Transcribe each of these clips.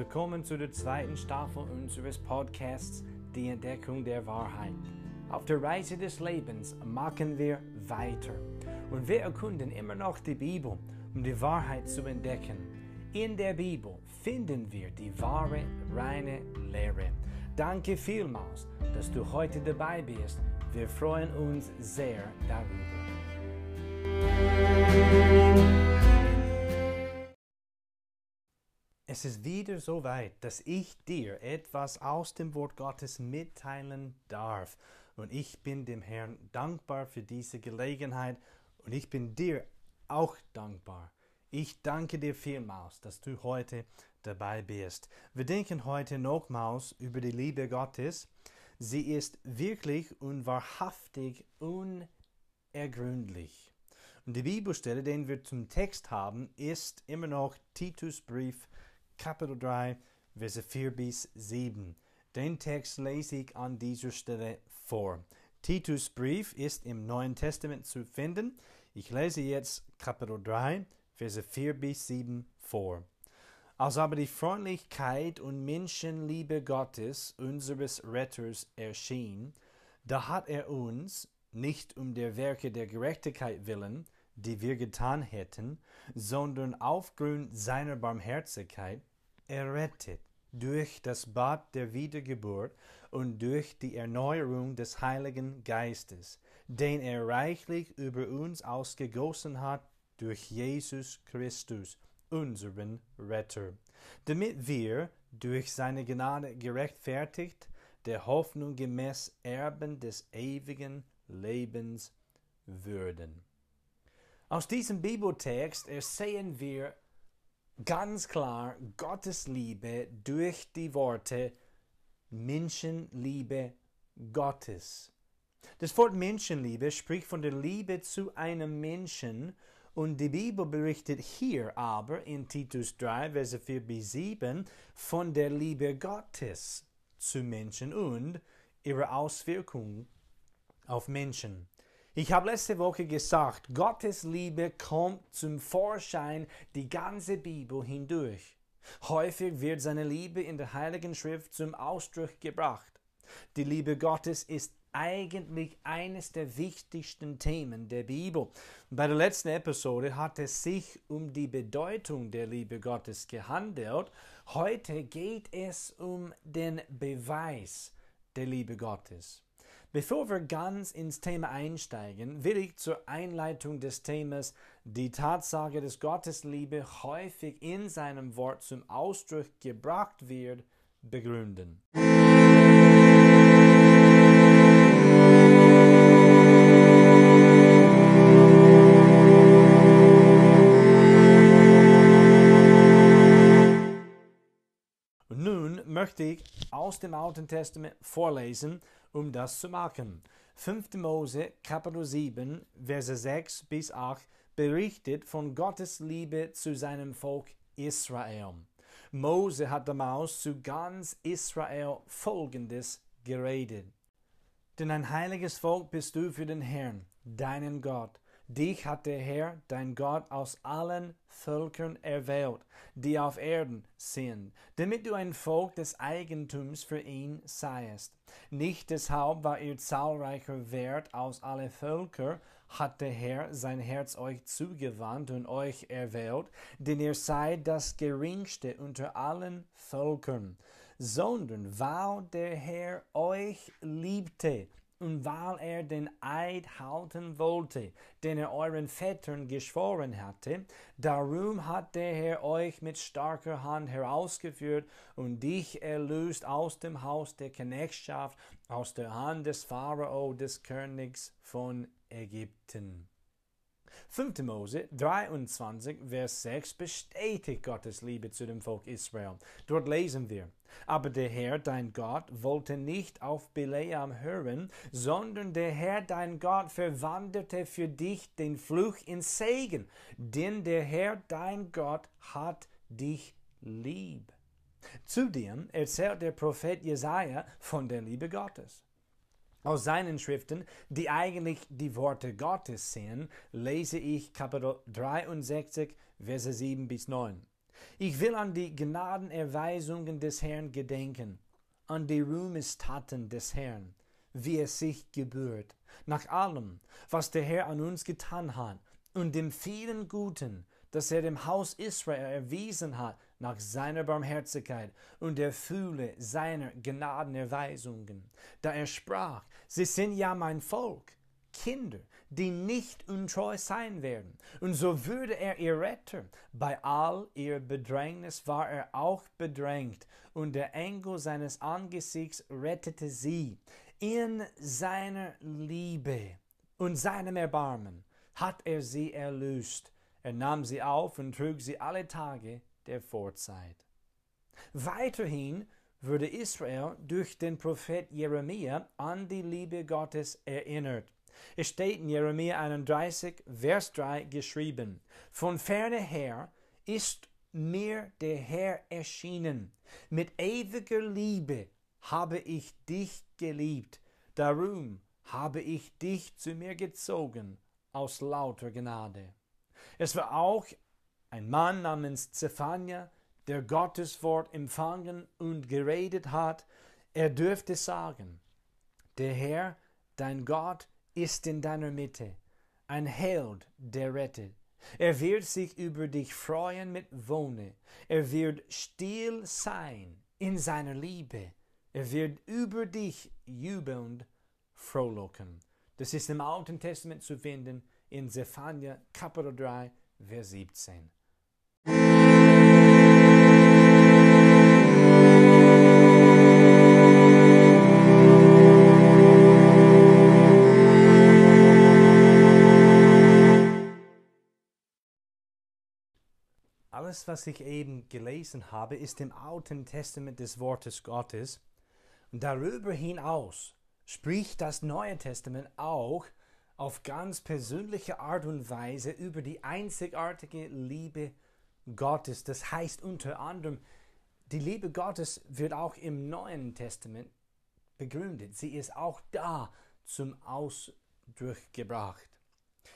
Willkommen zu der zweiten Staffel unseres Podcasts Die Entdeckung der Wahrheit. Auf der Reise des Lebens machen wir weiter und wir erkunden immer noch die Bibel, um die Wahrheit zu entdecken. In der Bibel finden wir die wahre, reine Lehre. Danke vielmals, dass du heute dabei bist. Wir freuen uns sehr darüber. Es ist wieder so weit, dass ich dir etwas aus dem Wort Gottes mitteilen darf. Und ich bin dem Herrn dankbar für diese Gelegenheit und ich bin dir auch dankbar. Ich danke dir vielmals, dass du heute dabei bist. Wir denken heute nochmals über die Liebe Gottes. Sie ist wirklich und wahrhaftig unergründlich. Und die Bibelstelle, den wir zum Text haben, ist immer noch Titus Brief Kapitel 3, Verse 4 bis 7. Den Text lese ich an dieser Stelle vor. Titus Brief ist im Neuen Testament zu finden. Ich lese jetzt Kapitel 3, Verse 4 bis 7 vor. Als aber die Freundlichkeit und Menschenliebe Gottes, unseres Retters, erschien, da hat er uns, nicht um der Werke der Gerechtigkeit willen, die wir getan hätten, sondern aufgrund seiner Barmherzigkeit, errettet durch das Bad der Wiedergeburt und durch die Erneuerung des Heiligen Geistes, den er reichlich über uns ausgegossen hat durch Jesus Christus, unseren Retter, damit wir durch seine Gnade gerechtfertigt, der Hoffnung gemäß Erben des ewigen Lebens würden. Aus diesem Bibeltext ersehen wir ganz klar Gottes Liebe durch die Worte Menschenliebe Gottes. Das Wort Menschenliebe spricht von der Liebe zu einem Menschen und die Bibel berichtet hier aber in Titus 3, Verse 4 bis 7 von der Liebe Gottes zu Menschen und ihrer Auswirkung auf Menschen. Ich habe letzte Woche gesagt, Gottes Liebe kommt zum Vorschein die ganze Bibel hindurch. Häufig wird seine Liebe in der Heiligen Schrift zum Ausdruck gebracht. Die Liebe Gottes ist eigentlich eines der wichtigsten Themen der Bibel. Bei der letzten Episode hat es sich um die Bedeutung der Liebe Gottes gehandelt. Heute geht es um den Beweis der Liebe Gottes. Bevor wir ganz ins Thema einsteigen, will ich zur Einleitung des Themas die Tatsache, dass Gottes Liebe häufig in seinem Wort zum Ausdruck gebracht wird, begründen. nun möchte ich aus dem Alten Testament vorlesen um das zu machen. 5. Mose Kapitel 7, Verse 6 bis 8 berichtet von Gottes Liebe zu seinem Volk Israel. Mose hat damals zu ganz Israel Folgendes geredet. Denn ein heiliges Volk bist du für den Herrn, deinen Gott. Dich hat der Herr, dein Gott, aus allen Völkern erwählt, die auf Erden sind, damit du ein Volk des Eigentums für ihn seiest. Nicht deshalb, weil ihr zahlreicher wärt aus alle Völker, hat der Herr sein Herz euch zugewandt und euch erwählt, denn ihr seid das geringste unter allen Völkern, sondern weil der Herr euch liebte und weil er den Eid halten wollte, den er euren Vätern geschworen hatte, darum hat der Herr euch mit starker Hand herausgeführt und dich erlöst aus dem Haus der Knechtschaft, aus der Hand des Pharao, des Königs von Ägypten. 5. Mose 23, Vers 6 bestätigt Gottes Liebe zu dem Volk Israel. Dort lesen wir, aber der Herr, dein Gott, wollte nicht auf Bileam hören, sondern der Herr, dein Gott, verwandelte für dich den Fluch in Segen, denn der Herr, dein Gott, hat dich lieb. Zudem erzählt der Prophet Jesaja von der Liebe Gottes. Aus seinen Schriften, die eigentlich die Worte Gottes sind, lese ich Kapitel 63, Verse 7 bis 9. Ich will an die Gnadenerweisungen des Herrn gedenken, an die Ruhmestaten des Herrn, wie es sich gebührt, nach allem, was der Herr an uns getan hat, und dem vielen Guten, das er dem Haus Israel erwiesen hat, nach seiner Barmherzigkeit und der Fühle seiner Gnadenerweisungen, da er sprach, sie sind ja mein Volk, Kinder, die nicht untreu sein werden. Und so würde er ihr Retter. Bei all ihr Bedrängnis war er auch bedrängt, und der Engel seines Angesichts rettete sie. In seiner Liebe und seinem Erbarmen hat er sie erlöst. Er nahm sie auf und trug sie alle Tage der Vorzeit. Weiterhin wurde Israel durch den Prophet Jeremia an die Liebe Gottes erinnert. Es steht in Jeremia 31, Vers 3 geschrieben, Von ferne her ist mir der Herr erschienen, mit ewiger Liebe habe ich dich geliebt, darum habe ich dich zu mir gezogen aus lauter Gnade. Es war auch ein Mann namens Zephania, der Gottes Wort empfangen und geredet hat, er dürfte sagen, der Herr, dein Gott, ist in deiner Mitte, ein Held, der rettet. Er wird sich über dich freuen mit Wohne. Er wird still sein in seiner Liebe. Er wird über dich jubelnd frohlocken. Das ist im Alten Testament zu finden in Zephania Kapitel 3, Vers 17. Alles, was ich eben gelesen habe, ist im Alten Testament des Wortes Gottes. Darüber hinaus spricht das Neue Testament auch auf ganz persönliche Art und Weise über die einzigartige Liebe Gottes. Das heißt unter anderem, die Liebe Gottes wird auch im Neuen Testament begründet. Sie ist auch da zum Ausdruck gebracht.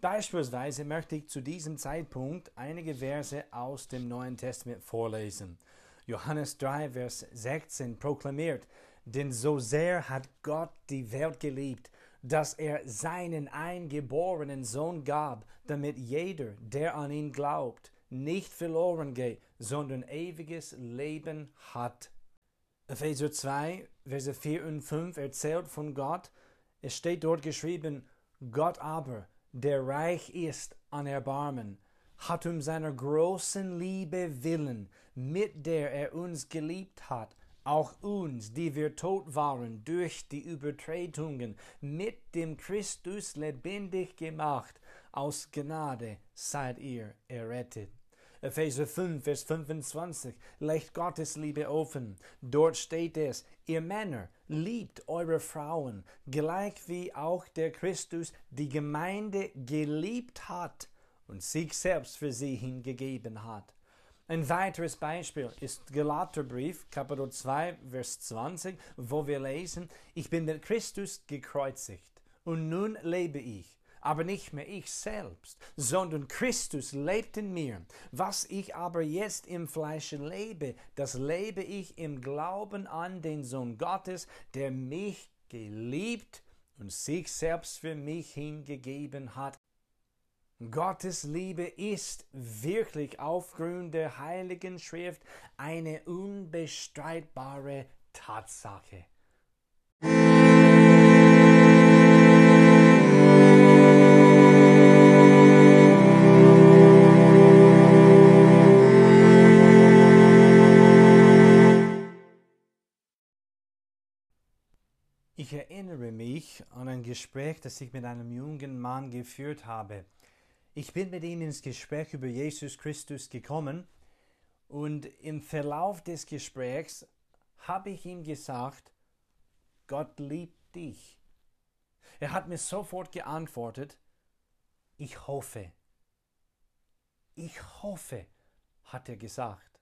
Beispielsweise möchte ich zu diesem Zeitpunkt einige Verse aus dem Neuen Testament vorlesen. Johannes 3, Vers 16 proklamiert, denn so sehr hat Gott die Welt geliebt, dass er seinen eingeborenen Sohn gab, damit jeder, der an ihn glaubt, nicht verloren geht, sondern ewiges Leben hat. Epheser 2, Verse 4 und 5 erzählt von Gott. Es steht dort geschrieben, Gott aber, der reich ist an Erbarmen, hat um seiner großen Liebe willen, mit der er uns geliebt hat, auch uns, die wir tot waren durch die Übertretungen, mit dem Christus lebendig gemacht, aus Gnade seid ihr errettet. Epheser 5, Vers 25, legt Gottes Liebe offen. Dort steht es, ihr Männer, liebt eure Frauen, gleich wie auch der Christus die Gemeinde geliebt hat und sich selbst für sie hingegeben hat. Ein weiteres Beispiel ist Galaterbrief, Kapitel 2, Vers 20, wo wir lesen, ich bin mit Christus gekreuzigt und nun lebe ich aber nicht mehr ich selbst, sondern Christus lebt in mir. Was ich aber jetzt im Fleische lebe, das lebe ich im Glauben an den Sohn Gottes, der mich geliebt und sich selbst für mich hingegeben hat. Gottes Liebe ist wirklich aufgrund der Heiligen Schrift eine unbestreitbare Tatsache. Ich erinnere mich an ein Gespräch, das ich mit einem jungen Mann geführt habe. Ich bin mit ihm ins Gespräch über Jesus Christus gekommen und im Verlauf des Gesprächs habe ich ihm gesagt, Gott liebt dich. Er hat mir sofort geantwortet, ich hoffe. Ich hoffe, hat er gesagt.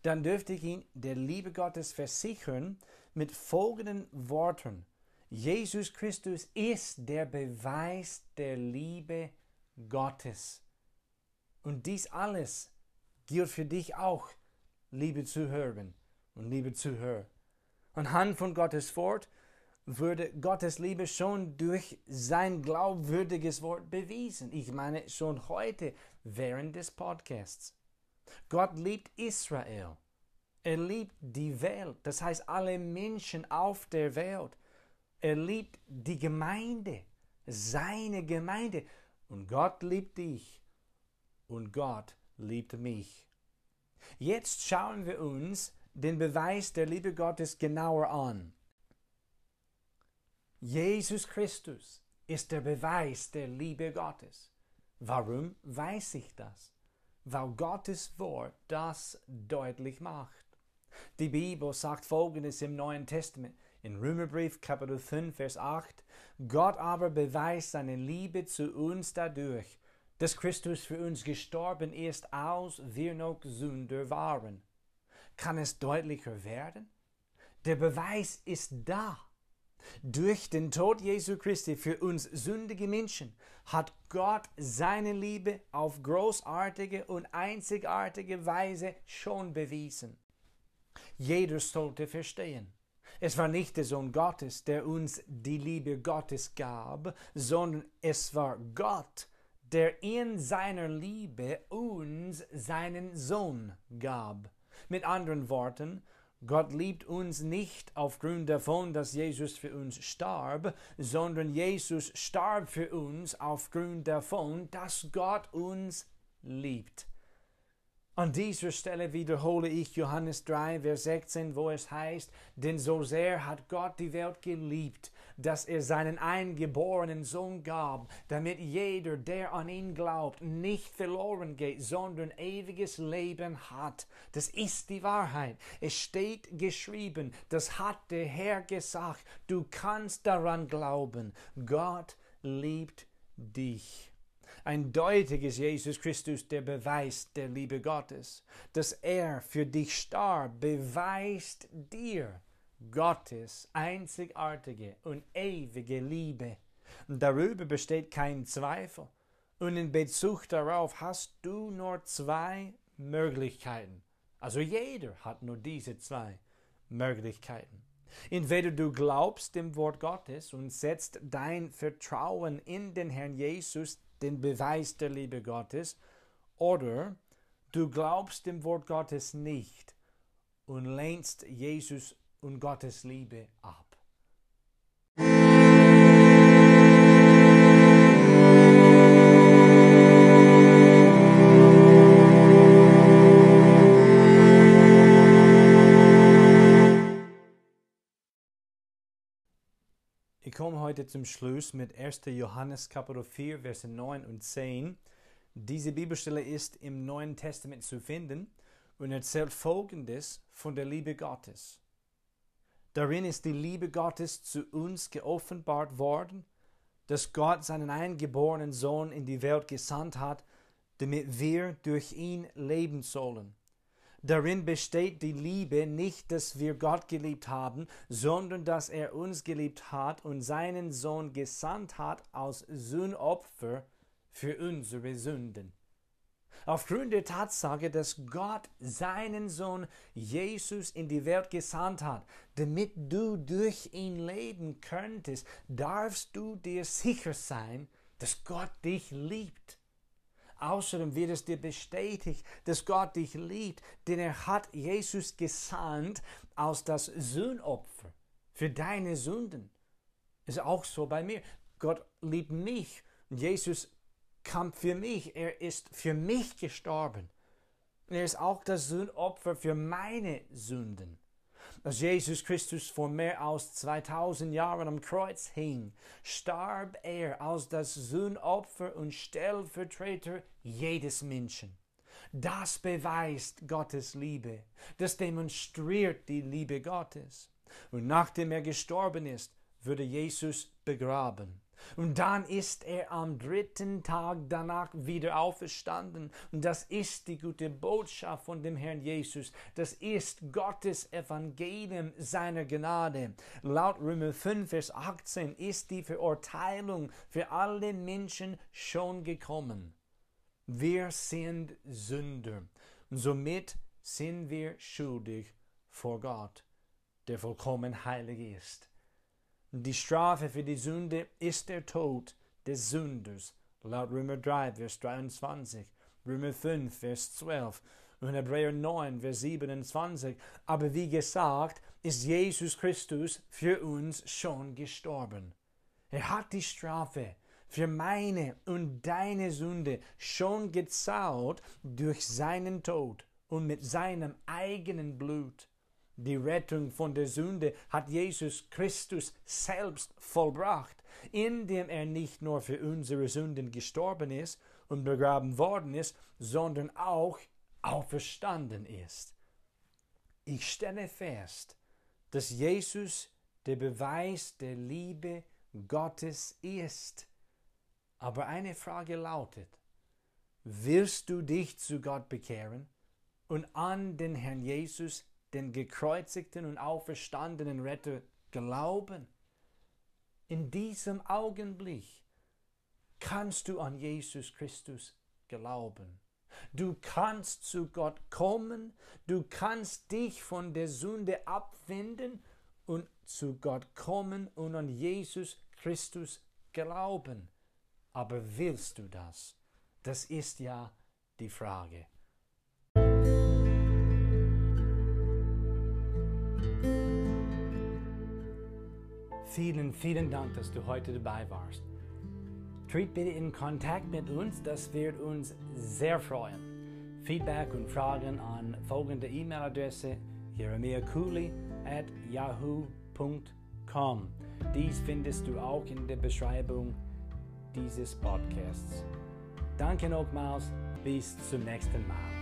Dann dürfte ich ihn der Liebe Gottes versichern, mit folgenden Worten. Jesus Christus ist der Beweis der Liebe Gottes. Und dies alles gilt für dich auch, liebe Zuhörer und liebe Zuhörer. Anhand von Gottes Wort würde Gottes Liebe schon durch sein glaubwürdiges Wort bewiesen. Ich meine schon heute während des Podcasts. Gott liebt Israel. Er liebt die Welt, das heißt alle Menschen auf der Welt. Er liebt die Gemeinde, seine Gemeinde. Und Gott liebt dich und Gott liebt mich. Jetzt schauen wir uns den Beweis der Liebe Gottes genauer an. Jesus Christus ist der Beweis der Liebe Gottes. Warum weiß ich das? Weil Gottes Wort das deutlich macht. Die Bibel sagt folgendes im Neuen Testament, in Römerbrief Kapitel 5, Vers 8, Gott aber beweist seine Liebe zu uns dadurch, dass Christus für uns gestorben ist, als wir noch Sünder waren. Kann es deutlicher werden? Der Beweis ist da. Durch den Tod Jesu Christi für uns sündige Menschen hat Gott seine Liebe auf großartige und einzigartige Weise schon bewiesen. Jeder sollte verstehen. Es war nicht der Sohn Gottes, der uns die Liebe Gottes gab, sondern es war Gott, der in seiner Liebe uns seinen Sohn gab. Mit anderen Worten, Gott liebt uns nicht aufgrund davon, dass Jesus für uns starb, sondern Jesus starb für uns aufgrund davon, dass Gott uns liebt. An dieser Stelle wiederhole ich Johannes 3, Vers 16, wo es heißt, denn so sehr hat Gott die Welt geliebt, dass er seinen eingeborenen Sohn gab, damit jeder, der an ihn glaubt, nicht verloren geht, sondern ewiges Leben hat. Das ist die Wahrheit. Es steht geschrieben, das hat der Herr gesagt. Du kannst daran glauben. Gott liebt dich. Eindeutig ist Jesus Christus der Beweis der Liebe Gottes. Dass er für dich starb, beweist dir Gottes einzigartige und ewige Liebe. Darüber besteht kein Zweifel. Und in Bezug darauf hast du nur zwei Möglichkeiten. Also jeder hat nur diese zwei Möglichkeiten. Entweder du glaubst dem Wort Gottes und setzt dein Vertrauen in den Herrn Jesus, den Beweis der Liebe Gottes, oder du glaubst dem Wort Gottes nicht und lehnst Jesus und Gottes Liebe ab. Komme heute zum Schluss mit 1. Johannes Kapitel 4, Verse 9 und 10. Diese Bibelstelle ist im Neuen Testament zu finden und erzählt Folgendes von der Liebe Gottes. Darin ist die Liebe Gottes zu uns geoffenbart worden, dass Gott seinen eingeborenen Sohn in die Welt gesandt hat, damit wir durch ihn leben sollen. Darin besteht die Liebe nicht, dass wir Gott geliebt haben, sondern dass er uns geliebt hat und seinen Sohn gesandt hat als Sühnopfer für unsere Sünden. Aufgrund der Tatsache, dass Gott seinen Sohn Jesus in die Welt gesandt hat, damit du durch ihn leben könntest, darfst du dir sicher sein, dass Gott dich liebt. Außerdem wird es dir bestätigt, dass Gott dich liebt, denn er hat Jesus gesandt als das Sühnopfer für deine Sünden. Ist auch so bei mir. Gott liebt mich Jesus kam für mich. Er ist für mich gestorben. Er ist auch das Sühnopfer für meine Sünden als Jesus Christus vor mehr als 2000 Jahren am Kreuz hing, starb er als das Sühnopfer und Stellvertreter jedes Menschen. Das beweist Gottes Liebe. Das demonstriert die Liebe Gottes. Und nachdem er gestorben ist, wurde Jesus begraben. Und dann ist er am dritten Tag danach wieder auferstanden. Und das ist die gute Botschaft von dem Herrn Jesus. Das ist Gottes Evangelium seiner Gnade. Laut Römer 5, Vers 18 ist die Verurteilung für alle Menschen schon gekommen. Wir sind Sünder. Und somit sind wir schuldig vor Gott, der vollkommen heilig ist. Die Strafe für die Sünde ist der Tod des Sünders, laut Römer 3, Vers 23, Römer 5, Vers 12 und Hebräer 9, Vers 27. Aber wie gesagt, ist Jesus Christus für uns schon gestorben. Er hat die Strafe für meine und deine Sünde schon gezahlt durch seinen Tod und mit seinem eigenen Blut. Die Rettung von der Sünde hat Jesus Christus selbst vollbracht, indem er nicht nur für unsere Sünden gestorben ist und begraben worden ist, sondern auch auferstanden ist. Ich stelle fest, dass Jesus der Beweis der Liebe Gottes ist. Aber eine Frage lautet, willst du dich zu Gott bekehren und an den Herrn Jesus, den gekreuzigten und auferstandenen Retter, glauben? In diesem Augenblick kannst du an Jesus Christus glauben. Du kannst zu Gott kommen, du kannst dich von der Sünde abwenden und zu Gott kommen und an Jesus Christus glauben. Aber willst du das? Das ist ja die Frage. Vielen, vielen Dank, dass du heute dabei warst. Tritt bitte in Kontakt mit uns, das wird uns sehr freuen. Feedback und Fragen an folgende E-Mail-Adresse jeremiahcooley at yahoo.com. Dies findest du auch in der Beschreibung dieses Podcasts. Danke nochmals, bis zum nächsten Mal.